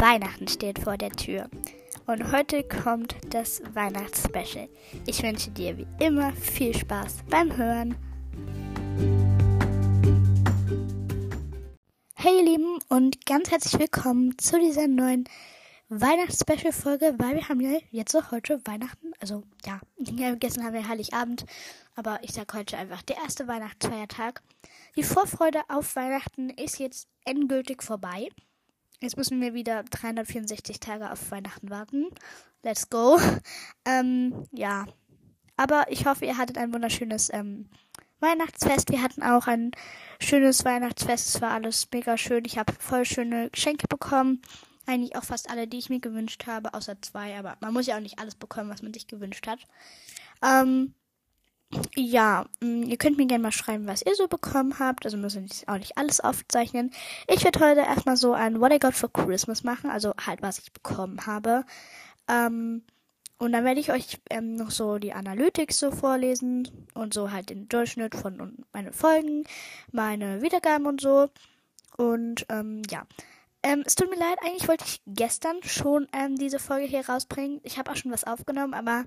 Weihnachten steht vor der Tür. Und heute kommt das Weihnachtsspecial. Ich wünsche dir wie immer viel Spaß beim Hören. Hey ihr Lieben und ganz herzlich willkommen zu dieser neuen Weihnachtsspecial-Folge, weil wir haben ja jetzt so heute Weihnachten, also ja, gestern haben wir Heiligabend, aber ich sag heute einfach der erste Weihnachtsfeiertag. Die Vorfreude auf Weihnachten ist jetzt endgültig vorbei. Jetzt müssen wir wieder 364 Tage auf Weihnachten warten. Let's go. Ähm, ja. Aber ich hoffe, ihr hattet ein wunderschönes ähm, Weihnachtsfest. Wir hatten auch ein schönes Weihnachtsfest. Es war alles mega schön. Ich habe voll schöne Geschenke bekommen. Eigentlich auch fast alle, die ich mir gewünscht habe, außer zwei. Aber man muss ja auch nicht alles bekommen, was man sich gewünscht hat. Ähm, ja, mm, ihr könnt mir gerne mal schreiben, was ihr so bekommen habt. Also müssen wir auch nicht alles aufzeichnen. Ich werde heute erstmal so ein What I Got for Christmas machen, also halt, was ich bekommen habe. Ähm, und dann werde ich euch ähm, noch so die Analytics so vorlesen und so halt den Durchschnitt von meinen Folgen, meine Wiedergaben und so. Und ähm, ja. Ähm, es tut mir leid, eigentlich wollte ich gestern schon ähm, diese Folge hier rausbringen. Ich habe auch schon was aufgenommen, aber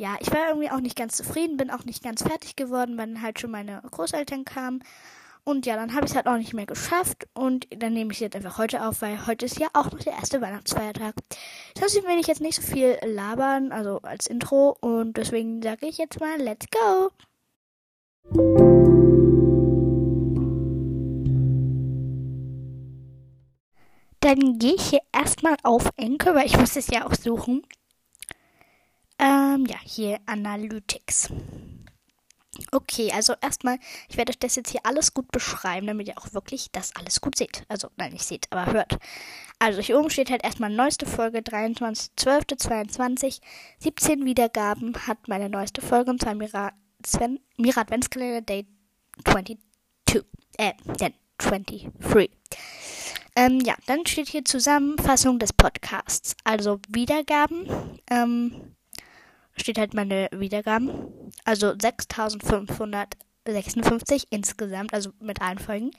ja, ich war irgendwie auch nicht ganz zufrieden, bin auch nicht ganz fertig geworden, weil halt schon meine Großeltern kamen. Und ja, dann habe ich es halt auch nicht mehr geschafft. Und dann nehme ich es jetzt einfach heute auf, weil heute ist ja auch noch der erste Weihnachtsfeiertag. Deswegen will ich jetzt nicht so viel labern, also als Intro. Und deswegen sage ich jetzt mal, let's go! Dann gehe ich hier erstmal auf Enke, weil ich muss es ja auch suchen. Ähm, ja, hier Analytics. Okay, also erstmal, ich werde euch das jetzt hier alles gut beschreiben, damit ihr auch wirklich das alles gut seht. Also, nein, nicht seht, aber hört. Also, hier oben steht halt erstmal neueste Folge, 23.12.22. 17 Wiedergaben hat meine neueste Folge, und zwar Mira, Sven, Mira Adventskalender Day 22. Äh, 23. Ähm, ja, dann steht hier Zusammenfassung des Podcasts. Also Wiedergaben. Ähm, steht halt meine Wiedergaben. Also 6556 insgesamt, also mit allen Folgen.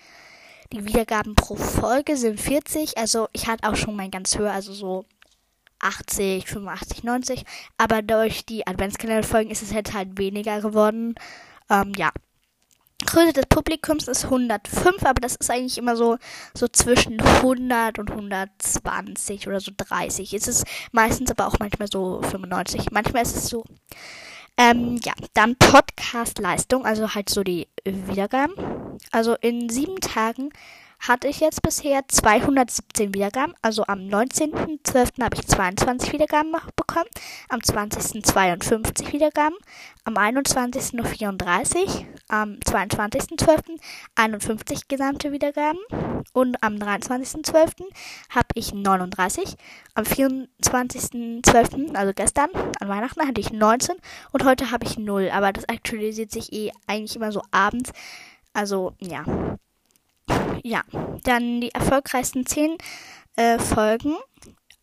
Die Wiedergaben pro Folge sind 40. Also ich hatte auch schon mein ganz höher, also so 80, 85, 90. Aber durch die Adventskalender-Folgen ist es jetzt halt weniger geworden. Ähm, ja. Größe des Publikums ist 105, aber das ist eigentlich immer so, so zwischen 100 und 120 oder so 30. Es ist meistens aber auch manchmal so 95. Manchmal ist es so. Ähm, ja, dann Podcast-Leistung, also halt so die Wiedergaben. Also in sieben Tagen hatte ich jetzt bisher 217 Wiedergaben. Also am 19.12. habe ich 22 Wiedergaben bekommen, am 20. 52 Wiedergaben, am 21. nur 34, am 22.12. 51 gesamte Wiedergaben und am 23.12. habe ich 39. Am 24.12., also gestern, an Weihnachten, hatte ich 19 und heute habe ich 0. Aber das aktualisiert sich eh eigentlich immer so abends. Also, ja ja, dann die erfolgreichsten 10 äh, Folgen.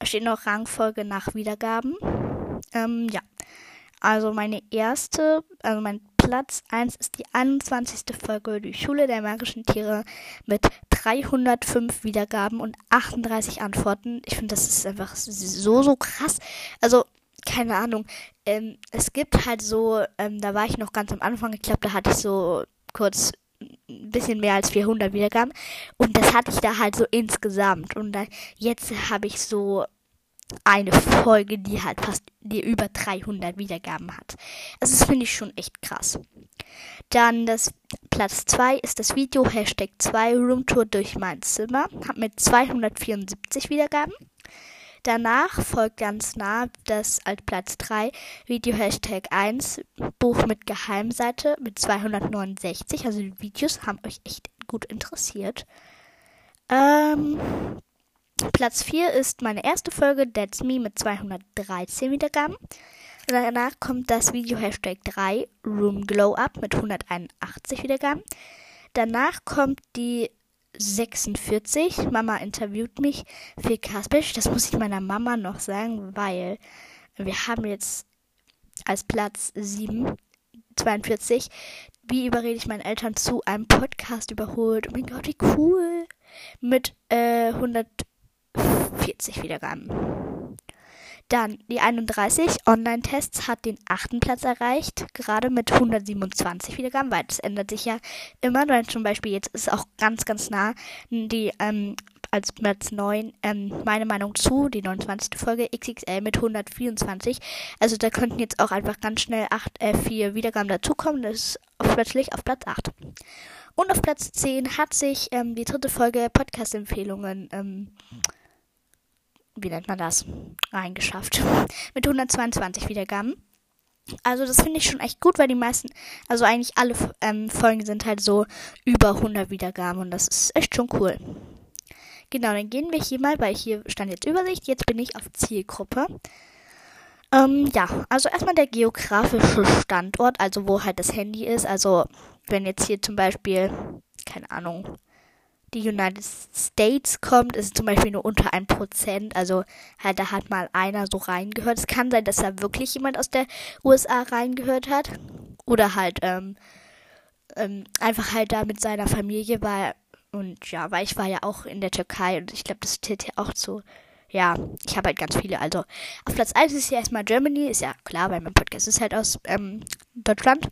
Steht noch Rangfolge nach Wiedergaben. Ähm, ja. Also meine erste, also mein Platz 1 ist die 21. Folge Die Schule der magischen Tiere mit 305 Wiedergaben und 38 Antworten. Ich finde, das ist einfach so, so krass. Also, keine Ahnung. Ähm, es gibt halt so, ähm, da war ich noch ganz am Anfang, ich glaube, da hatte ich so kurz ein bisschen mehr als 400 Wiedergaben. Und das hatte ich da halt so insgesamt. Und dann, jetzt habe ich so eine Folge, die halt fast die über 300 Wiedergaben hat. Also das finde ich schon echt krass. Dann das Platz 2 ist das Video Hashtag 2 Roomtour durch mein Zimmer. Hat mit 274 Wiedergaben. Danach folgt ganz nah das als Platz 3 Video Hashtag 1 Buch mit Geheimseite mit 269. Also die Videos haben euch echt gut interessiert. Ähm, Platz 4 ist meine erste Folge That's Me mit 213 Wiedergaben. Danach kommt das Video Hashtag 3 Room Glow Up mit 181 Wiedergaben. Danach kommt die 46. Mama interviewt mich für Kaspisch. Das muss ich meiner Mama noch sagen, weil wir haben jetzt als Platz 7, 42. Wie überrede ich meinen Eltern zu einem Podcast überholt? Oh mein Gott, wie cool. Mit äh, 40 Wiedergaben. Dann die 31 Online-Tests hat den achten Platz erreicht, gerade mit 127 Wiedergaben, weil das ändert sich ja immer. Weil zum Beispiel jetzt ist auch ganz, ganz nah die ähm, als Platz 9 ähm, meine Meinung zu, die 29. Folge XXL mit 124. Also da könnten jetzt auch einfach ganz schnell 8, äh, 4 Wiedergaben dazukommen. Das ist auf, plötzlich auf Platz 8. Und auf Platz 10 hat sich ähm, die dritte Folge Podcast-Empfehlungen, ähm, wie nennt man das, reingeschafft. Mit 122 Wiedergaben. Also das finde ich schon echt gut, weil die meisten, also eigentlich alle ähm, Folgen sind halt so über 100 Wiedergaben und das ist echt schon cool. Genau, dann gehen wir hier mal, weil hier stand jetzt Übersicht, jetzt bin ich auf Zielgruppe. Ähm, ja, also erstmal der geografische Standort, also wo halt das Handy ist. Also wenn jetzt hier zum Beispiel, keine Ahnung, die United States kommt, ist zum Beispiel nur unter 1%. Also halt, da hat mal einer so reingehört. Es kann sein, dass da wirklich jemand aus der USA reingehört hat. Oder halt ähm, ähm, einfach halt da mit seiner Familie war und ja, weil ich war ja auch in der Türkei und ich glaube, das zählt ja auch zu. Ja, ich habe halt ganz viele. Also auf Platz 1 ist ja erstmal Germany, ist ja klar, weil mein Podcast ist halt aus ähm, Deutschland.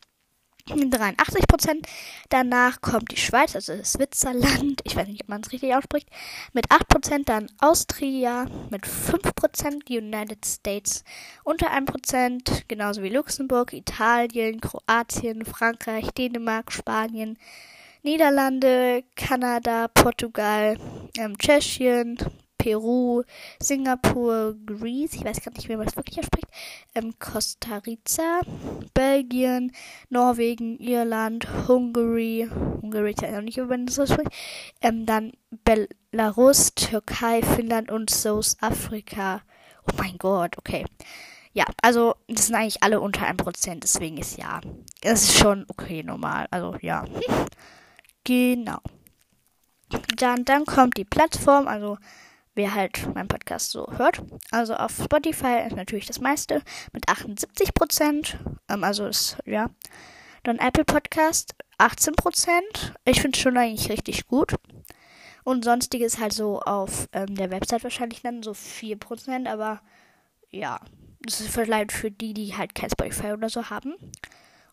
83 Prozent. Danach kommt die Schweiz, also Switzerland, ich weiß nicht, ob man es richtig ausspricht, mit 8 Prozent. Dann Austria mit 5 Prozent, die United States unter 1 Prozent, genauso wie Luxemburg, Italien, Kroatien, Frankreich, Dänemark, Spanien, Niederlande, Kanada, Portugal, ähm, Tschechien, Peru, Singapur, Greece, ich weiß gar nicht, man das wirklich ausspricht, ähm, Costa Rica, Belgien, Norwegen, Irland, Hungary, Hungary ist ja noch nicht, wie man das ausspricht, ähm, dann Belarus, Türkei, Finnland und South Africa. Oh mein Gott, okay. Ja, also das sind eigentlich alle unter 1%, deswegen ist ja, das ist schon okay normal, also ja. Genau. Dann, dann kommt die Plattform, also wer halt meinen Podcast so hört. Also auf Spotify ist natürlich das meiste mit 78 Prozent. Ähm, also ist, ja. Dann Apple Podcast 18 Prozent. Ich finde es schon eigentlich richtig gut. Und sonstiges halt so auf ähm, der Website wahrscheinlich dann so 4 Prozent. Aber ja, das ist vielleicht für die, die halt kein Spotify oder so haben.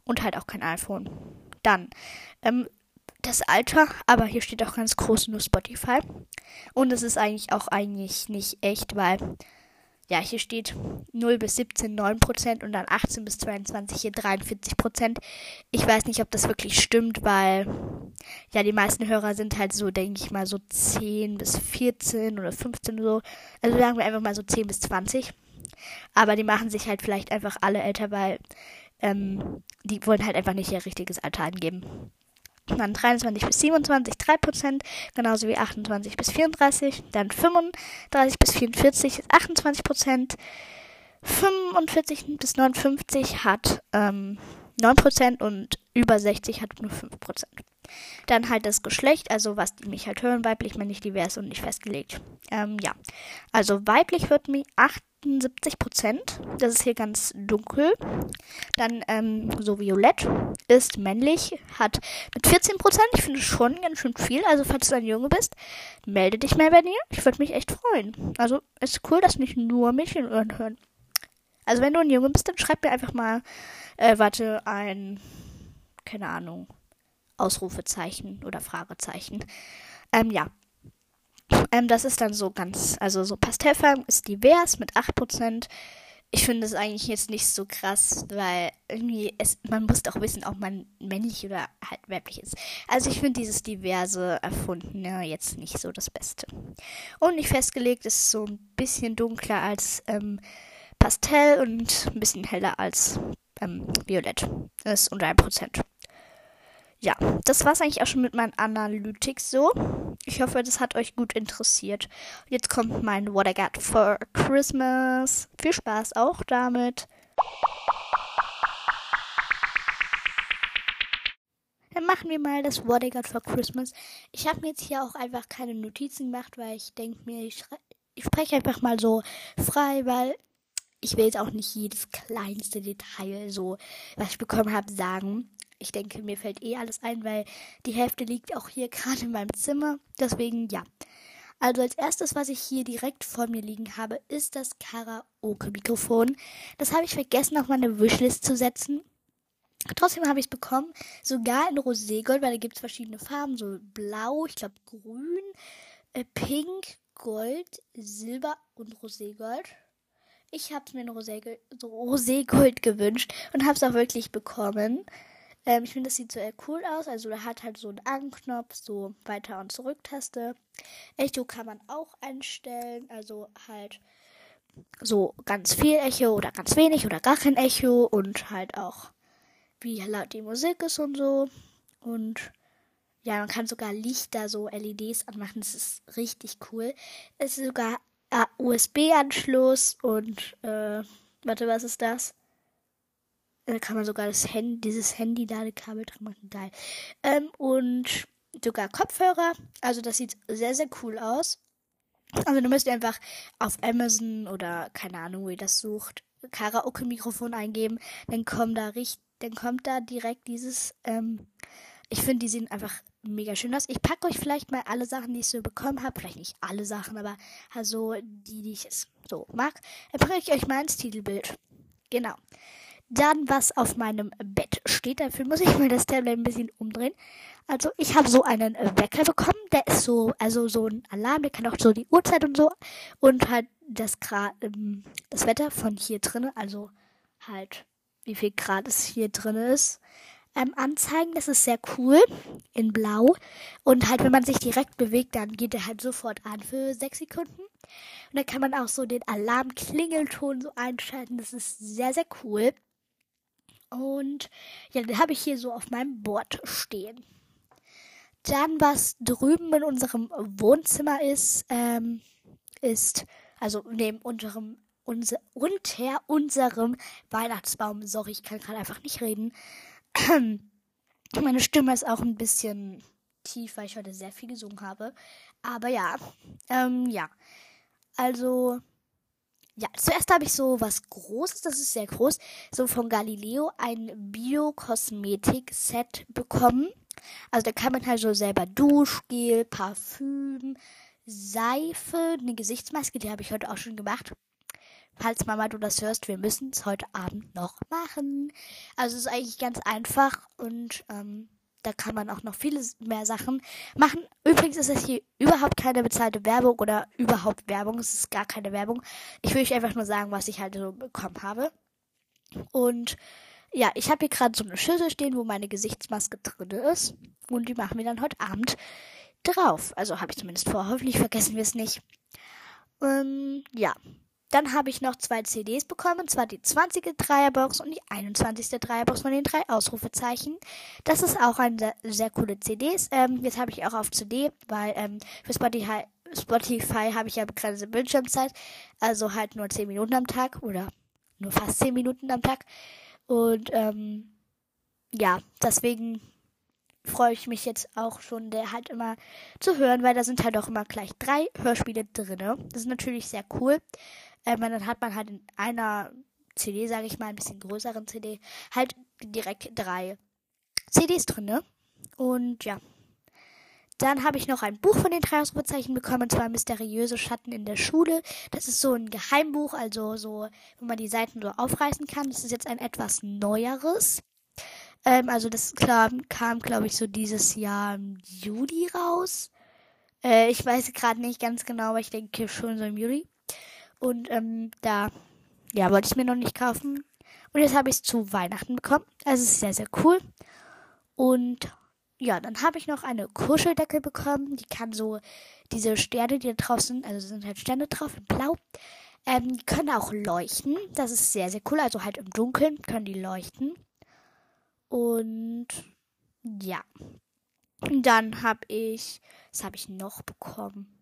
Und halt auch kein iPhone. Dann ähm, das Alter, aber hier steht auch ganz groß nur Spotify. Und es ist eigentlich auch eigentlich nicht echt, weil ja, hier steht 0 bis 17 9% und dann 18 bis 22 hier 43%. Ich weiß nicht, ob das wirklich stimmt, weil ja, die meisten Hörer sind halt so, denke ich mal, so 10 bis 14 oder 15 so. Also sagen wir einfach mal so 10 bis 20. Aber die machen sich halt vielleicht einfach alle älter, weil ähm, die wollen halt einfach nicht ihr richtiges Alter angeben. Dann 23 bis 27 3%, genauso wie 28 bis 34. Dann 35 bis 44 ist 28%. 45 bis 59 hat ähm, 9% und über 60 hat nur 5%. Dann halt das Geschlecht, also was die mich halt hören, weiblich, männlich, divers und nicht festgelegt. Ähm, ja, also weiblich hört mich 78 Prozent. Das ist hier ganz dunkel. Dann ähm, so violett ist männlich, hat mit 14 Prozent. Ich finde schon ganz schön viel. Also falls du ein Junge bist, melde dich mal bei dir. Ich würde mich echt freuen. Also ist cool, dass nicht nur Mädchen hören. Also wenn du ein Junge bist, dann schreib mir einfach mal, äh, warte, ein, keine Ahnung, Ausrufezeichen oder Fragezeichen. Ähm, ja. Ähm, das ist dann so ganz, also so Pastellfarben ist divers mit 8%. Ich finde es eigentlich jetzt nicht so krass, weil irgendwie, es, man muss doch wissen, ob man männlich oder halt weiblich ist. Also ich finde dieses diverse Erfundene jetzt nicht so das Beste. Und nicht festgelegt ist so ein bisschen dunkler als ähm, Pastell und ein bisschen heller als ähm, Violett. Das ist unter 1% ja, das war's eigentlich auch schon mit meinen Analytics so. Ich hoffe, das hat euch gut interessiert. Jetzt kommt mein What I Got for Christmas. Viel Spaß auch damit. Dann machen wir mal das What I Got for Christmas. Ich habe mir jetzt hier auch einfach keine Notizen gemacht, weil ich denke mir, ich, ich spreche einfach mal so frei, weil ich will jetzt auch nicht jedes kleinste Detail so, was ich bekommen habe, sagen ich denke, mir fällt eh alles ein, weil die Hälfte liegt auch hier gerade in meinem Zimmer. Deswegen ja. Also als erstes, was ich hier direkt vor mir liegen habe, ist das Karaoke-Mikrofon. Das habe ich vergessen, auf meine Wishlist zu setzen. Trotzdem habe ich es bekommen, sogar in Roségold, weil da gibt es verschiedene Farben, so blau, ich glaube grün, äh, pink, gold, silber und Roségold. Ich habe mir in Roségold, Roségold gewünscht und habe es auch wirklich bekommen. Ähm, ich finde, das sieht so cool aus. Also, da hat halt so einen Anknopf, so Weiter- und Zurück-Taste. Echo kann man auch einstellen. Also, halt so ganz viel Echo oder ganz wenig oder gar kein Echo. Und halt auch, wie laut die Musik ist und so. Und ja, man kann sogar Lichter, so LEDs anmachen. Das ist richtig cool. Es ist sogar äh, USB-Anschluss und, äh, warte, was ist das? Da kann man sogar das Handy, dieses Handy-Ladekabel dran machen. Geil. Ähm, und sogar Kopfhörer. Also das sieht sehr, sehr cool aus. Also du müsst einfach auf Amazon oder keine Ahnung, wo ihr das sucht, Karaoke-Mikrofon eingeben. Dann kommt da richtig, dann kommt da direkt dieses, ähm, ich finde, die sehen einfach mega schön aus. Ich packe euch vielleicht mal alle Sachen, die ich so bekommen habe. Vielleicht nicht alle Sachen, aber also die, die ich so mag. Dann packe ich euch mal ins Titelbild. Genau. Dann, was auf meinem Bett steht, dafür muss ich mal das Tablet ein bisschen umdrehen. Also, ich habe so einen Wecker bekommen, der ist so, also so ein Alarm, der kann auch so die Uhrzeit und so. Und halt das Grad, ähm, das Wetter von hier drinnen, also halt, wie viel Grad es hier drin ist, ähm, anzeigen. Das ist sehr cool. In blau. Und halt, wenn man sich direkt bewegt, dann geht er halt sofort an für sechs Sekunden. Und dann kann man auch so den Alarmklingelton so einschalten. Das ist sehr, sehr cool. Und ja, den habe ich hier so auf meinem Board stehen. Dann, was drüben in unserem Wohnzimmer ist, ähm, ist, also neben unserem, unser, unter unserem Weihnachtsbaum, sorry, ich kann gerade einfach nicht reden. Meine Stimme ist auch ein bisschen tief, weil ich heute sehr viel gesungen habe. Aber ja, ähm, ja. Also, ja, zuerst habe ich so was Großes, das ist sehr groß, so von Galileo ein Bio-Kosmetik-Set bekommen. Also da kann man halt so selber Duschgel, Parfüm, Seife, eine Gesichtsmaske, die habe ich heute auch schon gemacht. Falls Mama du das hörst, wir müssen es heute Abend noch machen. Also es ist eigentlich ganz einfach und ähm, da kann man auch noch viele mehr Sachen machen. Übrigens ist es hier überhaupt keine bezahlte Werbung oder überhaupt Werbung. Es ist gar keine Werbung. Ich will euch einfach nur sagen, was ich halt so bekommen habe. Und ja, ich habe hier gerade so eine Schüssel stehen, wo meine Gesichtsmaske drin ist. Und die machen wir dann heute Abend drauf. Also habe ich zumindest vor. Hoffentlich vergessen wir es nicht. Ähm, ja. Dann habe ich noch zwei CDs bekommen, und zwar die 20. Dreierbox und die 21. Dreierbox von den drei Ausrufezeichen. Das ist auch eine sehr, sehr coole CDs. Ähm, jetzt habe ich auch auf CD, weil ähm, für Spotify, Spotify habe ich ja begrenzte Bildschirmzeit, also halt nur 10 Minuten am Tag oder nur fast 10 Minuten am Tag. Und ähm, ja, deswegen freue ich mich jetzt auch schon, der halt immer zu hören, weil da sind halt auch immer gleich drei Hörspiele drin. Das ist natürlich sehr cool. Ähm, dann hat man halt in einer CD, sage ich mal, ein bisschen größeren CD, halt direkt drei CDs drin. Und ja. Dann habe ich noch ein Buch von den drei Ausrufezeichen bekommen, und zwar Mysteriöse Schatten in der Schule. Das ist so ein Geheimbuch, also so, wo man die Seiten so aufreißen kann. Das ist jetzt ein etwas neueres. Ähm, also das kam, kam glaube ich, so dieses Jahr im Juli raus. Äh, ich weiß gerade nicht ganz genau, aber ich denke schon so im Juli. Und ähm, da, ja, wollte ich mir noch nicht kaufen. Und jetzt habe ich es zu Weihnachten bekommen. Also es ist sehr, sehr cool. Und ja, dann habe ich noch eine Kuscheldecke bekommen. Die kann so diese Sterne, die da drauf sind, also sind halt Sterne drauf in Blau. Ähm, die können auch leuchten. Das ist sehr, sehr cool. Also halt im Dunkeln können die leuchten. Und ja. Dann habe ich, was habe ich noch bekommen?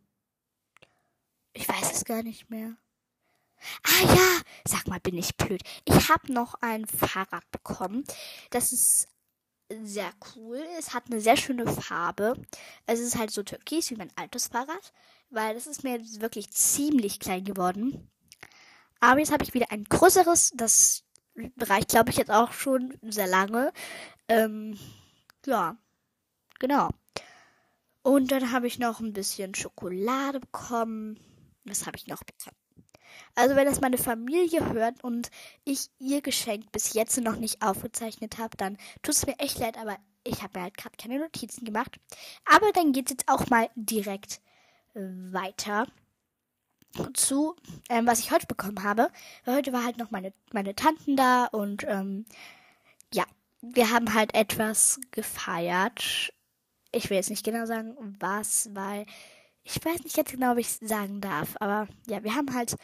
Ich weiß es gar nicht mehr. Ah ja, sag mal, bin ich blöd. Ich habe noch ein Fahrrad bekommen. Das ist sehr cool. Es hat eine sehr schöne Farbe. Es ist halt so türkis wie mein altes Fahrrad, weil das ist mir wirklich ziemlich klein geworden. Aber jetzt habe ich wieder ein größeres. Das reicht, glaube ich, jetzt auch schon sehr lange. Ähm, ja, genau. Und dann habe ich noch ein bisschen Schokolade bekommen. Was habe ich noch bekommen? Also wenn das meine Familie hört und ich ihr Geschenk bis jetzt noch nicht aufgezeichnet habe, dann tut es mir echt leid, aber ich habe mir halt gerade keine Notizen gemacht. Aber dann geht es jetzt auch mal direkt weiter zu, ähm, was ich heute bekommen habe. Weil heute war halt noch meine, meine Tanten da und ähm, ja, wir haben halt etwas gefeiert. Ich will jetzt nicht genau sagen, was, weil ich weiß nicht ganz genau, ob ich es sagen darf. Aber ja, wir haben halt,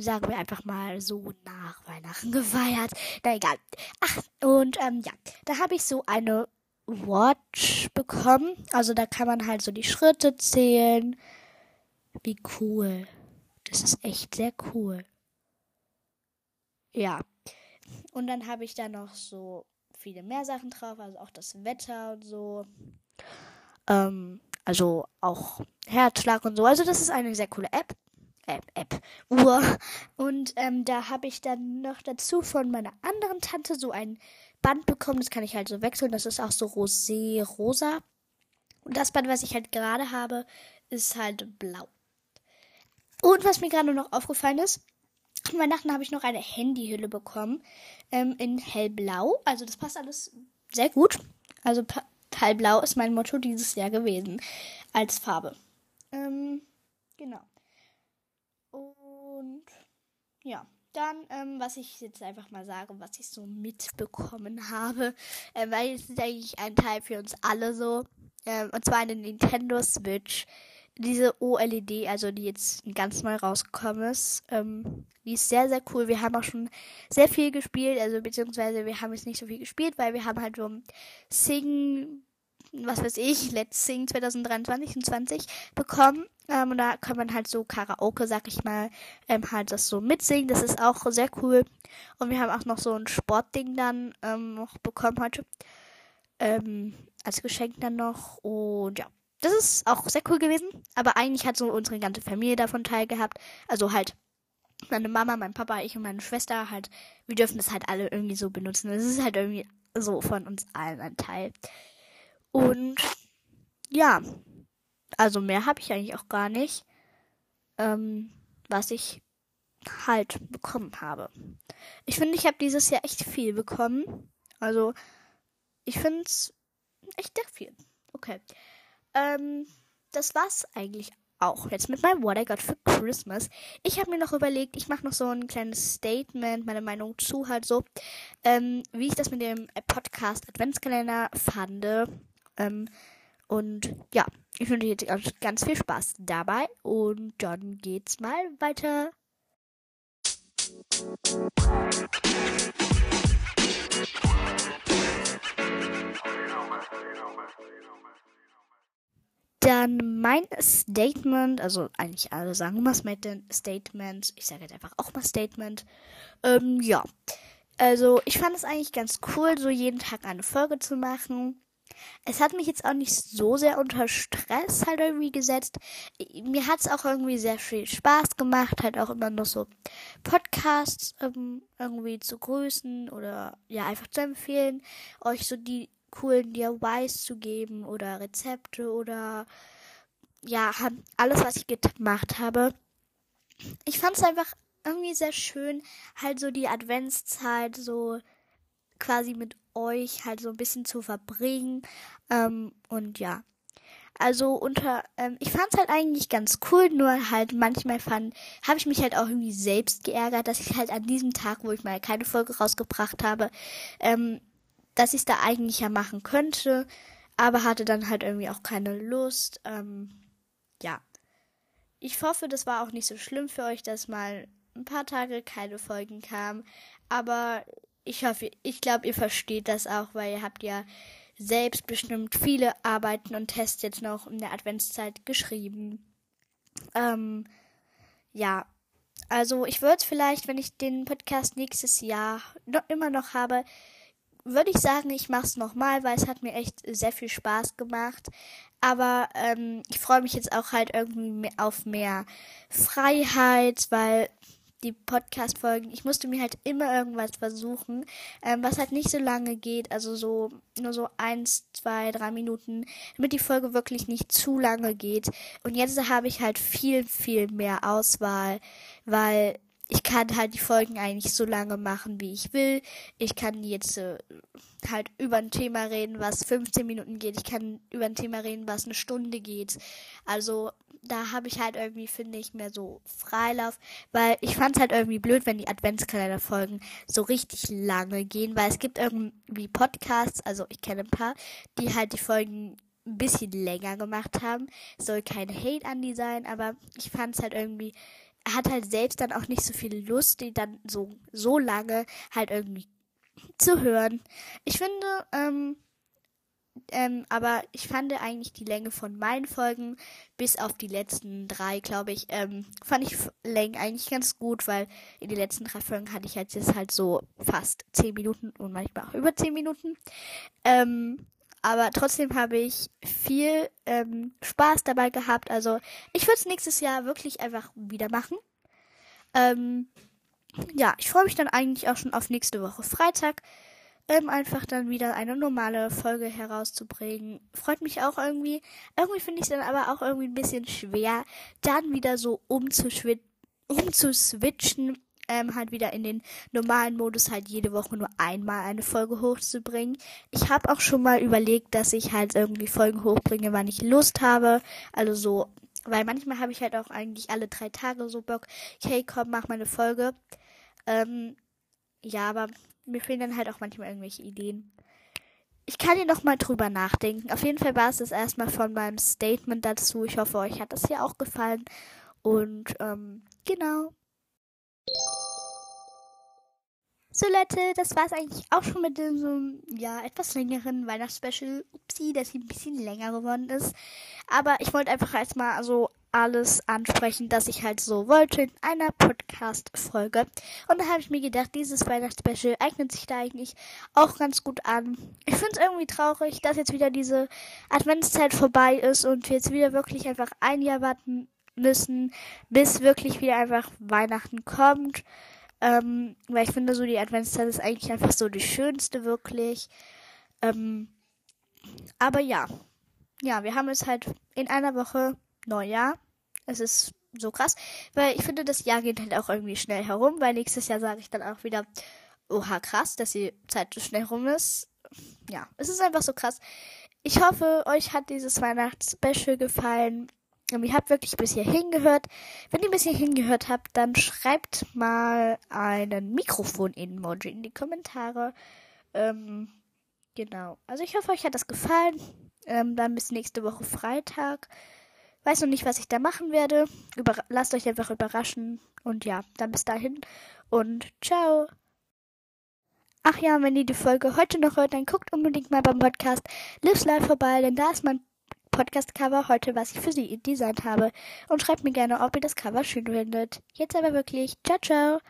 sagen wir einfach mal, so nach Weihnachten gefeiert. Na egal. Ach, und ähm, ja, da habe ich so eine Watch bekommen. Also da kann man halt so die Schritte zählen. Wie cool. Das ist echt sehr cool. Ja. Und dann habe ich da noch so viele mehr Sachen drauf, also auch das Wetter und so. Ähm, also auch Herzschlag und so. Also das ist eine sehr coole App. App, App, Uhr. Und ähm, da habe ich dann noch dazu von meiner anderen Tante so ein Band bekommen. Das kann ich halt so wechseln. Das ist auch so rosé-rosa. Und das Band, was ich halt gerade habe, ist halt blau. Und was mir gerade noch aufgefallen ist, an Weihnachten habe ich noch eine Handyhülle bekommen ähm, in hellblau. Also das passt alles sehr gut. Also hellblau ist mein Motto dieses Jahr gewesen als Farbe. Ähm, genau. Ja, dann, ähm, was ich jetzt einfach mal sage, was ich so mitbekommen habe, äh, weil es ist eigentlich ein Teil für uns alle so. Ähm, und zwar eine Nintendo Switch diese OLED, also die jetzt ganz neu rausgekommen ist, ähm, die ist sehr, sehr cool. Wir haben auch schon sehr viel gespielt, also beziehungsweise wir haben jetzt nicht so viel gespielt, weil wir haben halt so Sing, was weiß ich, Let's Sing 2023 und 20 bekommen. Ähm, und da kann man halt so Karaoke, sag ich mal, ähm, halt das so mitsingen. Das ist auch sehr cool. Und wir haben auch noch so ein Sportding dann ähm, noch bekommen heute. Ähm, als Geschenk dann noch. Und ja, das ist auch sehr cool gewesen. Aber eigentlich hat so unsere ganze Familie davon teilgehabt. Also halt meine Mama, mein Papa, ich und meine Schwester halt. Wir dürfen das halt alle irgendwie so benutzen. Das ist halt irgendwie so von uns allen ein Teil. Und ja, also mehr habe ich eigentlich auch gar nicht, ähm, was ich halt bekommen habe. Ich finde, ich habe dieses Jahr echt viel bekommen. Also, ich finde es echt sehr viel. Okay. Ähm, das war's eigentlich auch jetzt mit meinem What I Got for Christmas. Ich habe mir noch überlegt, ich mache noch so ein kleines Statement, meine Meinung zu halt so, ähm, wie ich das mit dem Podcast Adventskalender fand. Ähm, und ja, ich wünsche jetzt ganz, viel Spaß dabei und dann geht's mal weiter. Dann mein Statement, also eigentlich alle sagen immer Statement, ich sage jetzt einfach auch mal Statement. Ähm, ja, also ich fand es eigentlich ganz cool, so jeden Tag eine Folge zu machen. Es hat mich jetzt auch nicht so sehr unter Stress halt irgendwie gesetzt. Mir hat es auch irgendwie sehr viel Spaß gemacht, halt auch immer noch so Podcasts ähm, irgendwie zu grüßen oder ja einfach zu empfehlen, euch so die coolen DIYs zu geben oder Rezepte oder ja, alles, was ich gemacht habe. Ich fand es einfach irgendwie sehr schön, halt so die Adventszeit so quasi mit euch halt so ein bisschen zu verbringen. Ähm, und ja. Also unter, ähm, ich fand es halt eigentlich ganz cool, nur halt manchmal fand, habe ich mich halt auch irgendwie selbst geärgert, dass ich halt an diesem Tag, wo ich mal keine Folge rausgebracht habe, ähm, dass ich es da eigentlich ja machen könnte, aber hatte dann halt irgendwie auch keine Lust. Ähm, ja. Ich hoffe, das war auch nicht so schlimm für euch, dass mal ein paar Tage keine Folgen kamen. Aber ich hoffe, ich glaube, ihr versteht das auch, weil ihr habt ja selbst bestimmt viele Arbeiten und Tests jetzt noch in der Adventszeit geschrieben. Ähm, ja, also ich würde vielleicht, wenn ich den Podcast nächstes Jahr noch, immer noch habe, würde ich sagen, ich mache es nochmal, weil es hat mir echt sehr viel Spaß gemacht. Aber ähm, ich freue mich jetzt auch halt irgendwie auf mehr Freiheit, weil die Podcast-Folgen, ich musste mir halt immer irgendwas versuchen, ähm, was halt nicht so lange geht, also so nur so eins, zwei, drei Minuten, damit die Folge wirklich nicht zu lange geht. Und jetzt habe ich halt viel, viel mehr Auswahl, weil ich kann halt die Folgen eigentlich so lange machen, wie ich will. Ich kann jetzt äh, halt über ein Thema reden, was 15 Minuten geht. Ich kann über ein Thema reden, was eine Stunde geht. Also da habe ich halt irgendwie, finde ich, mehr so Freilauf, weil ich fand es halt irgendwie blöd, wenn die Adventskalender-Folgen so richtig lange gehen, weil es gibt irgendwie Podcasts, also ich kenne ein paar, die halt die Folgen ein bisschen länger gemacht haben. Soll kein Hate an die sein, aber ich fand es halt irgendwie, hat halt selbst dann auch nicht so viel Lust, die dann so, so lange halt irgendwie zu hören. Ich finde, ähm, ähm, aber ich fand eigentlich die Länge von meinen Folgen, bis auf die letzten drei, glaube ich, ähm, fand ich Längen eigentlich ganz gut, weil in den letzten drei Folgen hatte ich halt jetzt halt so fast zehn Minuten und manchmal auch über zehn Minuten. Ähm, aber trotzdem habe ich viel ähm, Spaß dabei gehabt. Also ich würde es nächstes Jahr wirklich einfach wieder machen. Ähm, ja, ich freue mich dann eigentlich auch schon auf nächste Woche Freitag ähm, einfach dann wieder eine normale Folge herauszubringen. Freut mich auch irgendwie. Irgendwie finde ich es dann aber auch irgendwie ein bisschen schwer, dann wieder so umzuswitchen, ähm, halt wieder in den normalen Modus halt jede Woche nur einmal eine Folge hochzubringen. Ich habe auch schon mal überlegt, dass ich halt irgendwie Folgen hochbringe, wann ich Lust habe. Also so, weil manchmal habe ich halt auch eigentlich alle drei Tage so Bock, okay, komm, mach mal eine Folge. Ähm, ja, aber mir fehlen dann halt auch manchmal irgendwelche Ideen. Ich kann hier nochmal drüber nachdenken. Auf jeden Fall war es das erstmal von meinem Statement dazu. Ich hoffe, euch hat das hier auch gefallen. Und ähm, genau. So Leute, das war es eigentlich auch schon mit diesem, ja, etwas längeren Weihnachtsspecial. Upsi, dass sie ein bisschen länger geworden ist. Aber ich wollte einfach erstmal so alles ansprechen, das ich halt so wollte in einer Podcast-Folge. Und da habe ich mir gedacht, dieses Weihnachtsspecial eignet sich da eigentlich auch ganz gut an. Ich finde es irgendwie traurig, dass jetzt wieder diese Adventszeit vorbei ist und wir jetzt wieder wirklich einfach ein Jahr warten müssen, bis wirklich wieder einfach Weihnachten kommt. Ähm, weil ich finde, so die Adventszeit ist eigentlich einfach so die schönste, wirklich. Ähm, aber ja. Ja, wir haben es halt in einer Woche Neujahr. Es ist so krass, weil ich finde, das Jahr geht halt auch irgendwie schnell herum, weil nächstes Jahr sage ich dann auch wieder, oha, krass, dass die Zeit so schnell rum ist. Ja, es ist einfach so krass. Ich hoffe, euch hat dieses Weihnachtsspecial gefallen. Und ihr habt wirklich bis hier hingehört. Wenn ihr bis hier hingehört habt, dann schreibt mal einen Mikrofon-Emoji in die Kommentare. Ähm, genau. Also ich hoffe, euch hat das gefallen. Ähm, dann bis nächste Woche Freitag. Weiß noch nicht, was ich da machen werde. Über lasst euch einfach überraschen. Und ja, dann bis dahin. Und ciao. Ach ja, wenn ihr die Folge heute noch hört, dann guckt unbedingt mal beim Podcast Lives Live vorbei, denn da ist mein Podcast-Cover heute, was ich für Sie designt habe. Und schreibt mir gerne, ob ihr das Cover schön findet. Jetzt aber wirklich. Ciao, ciao.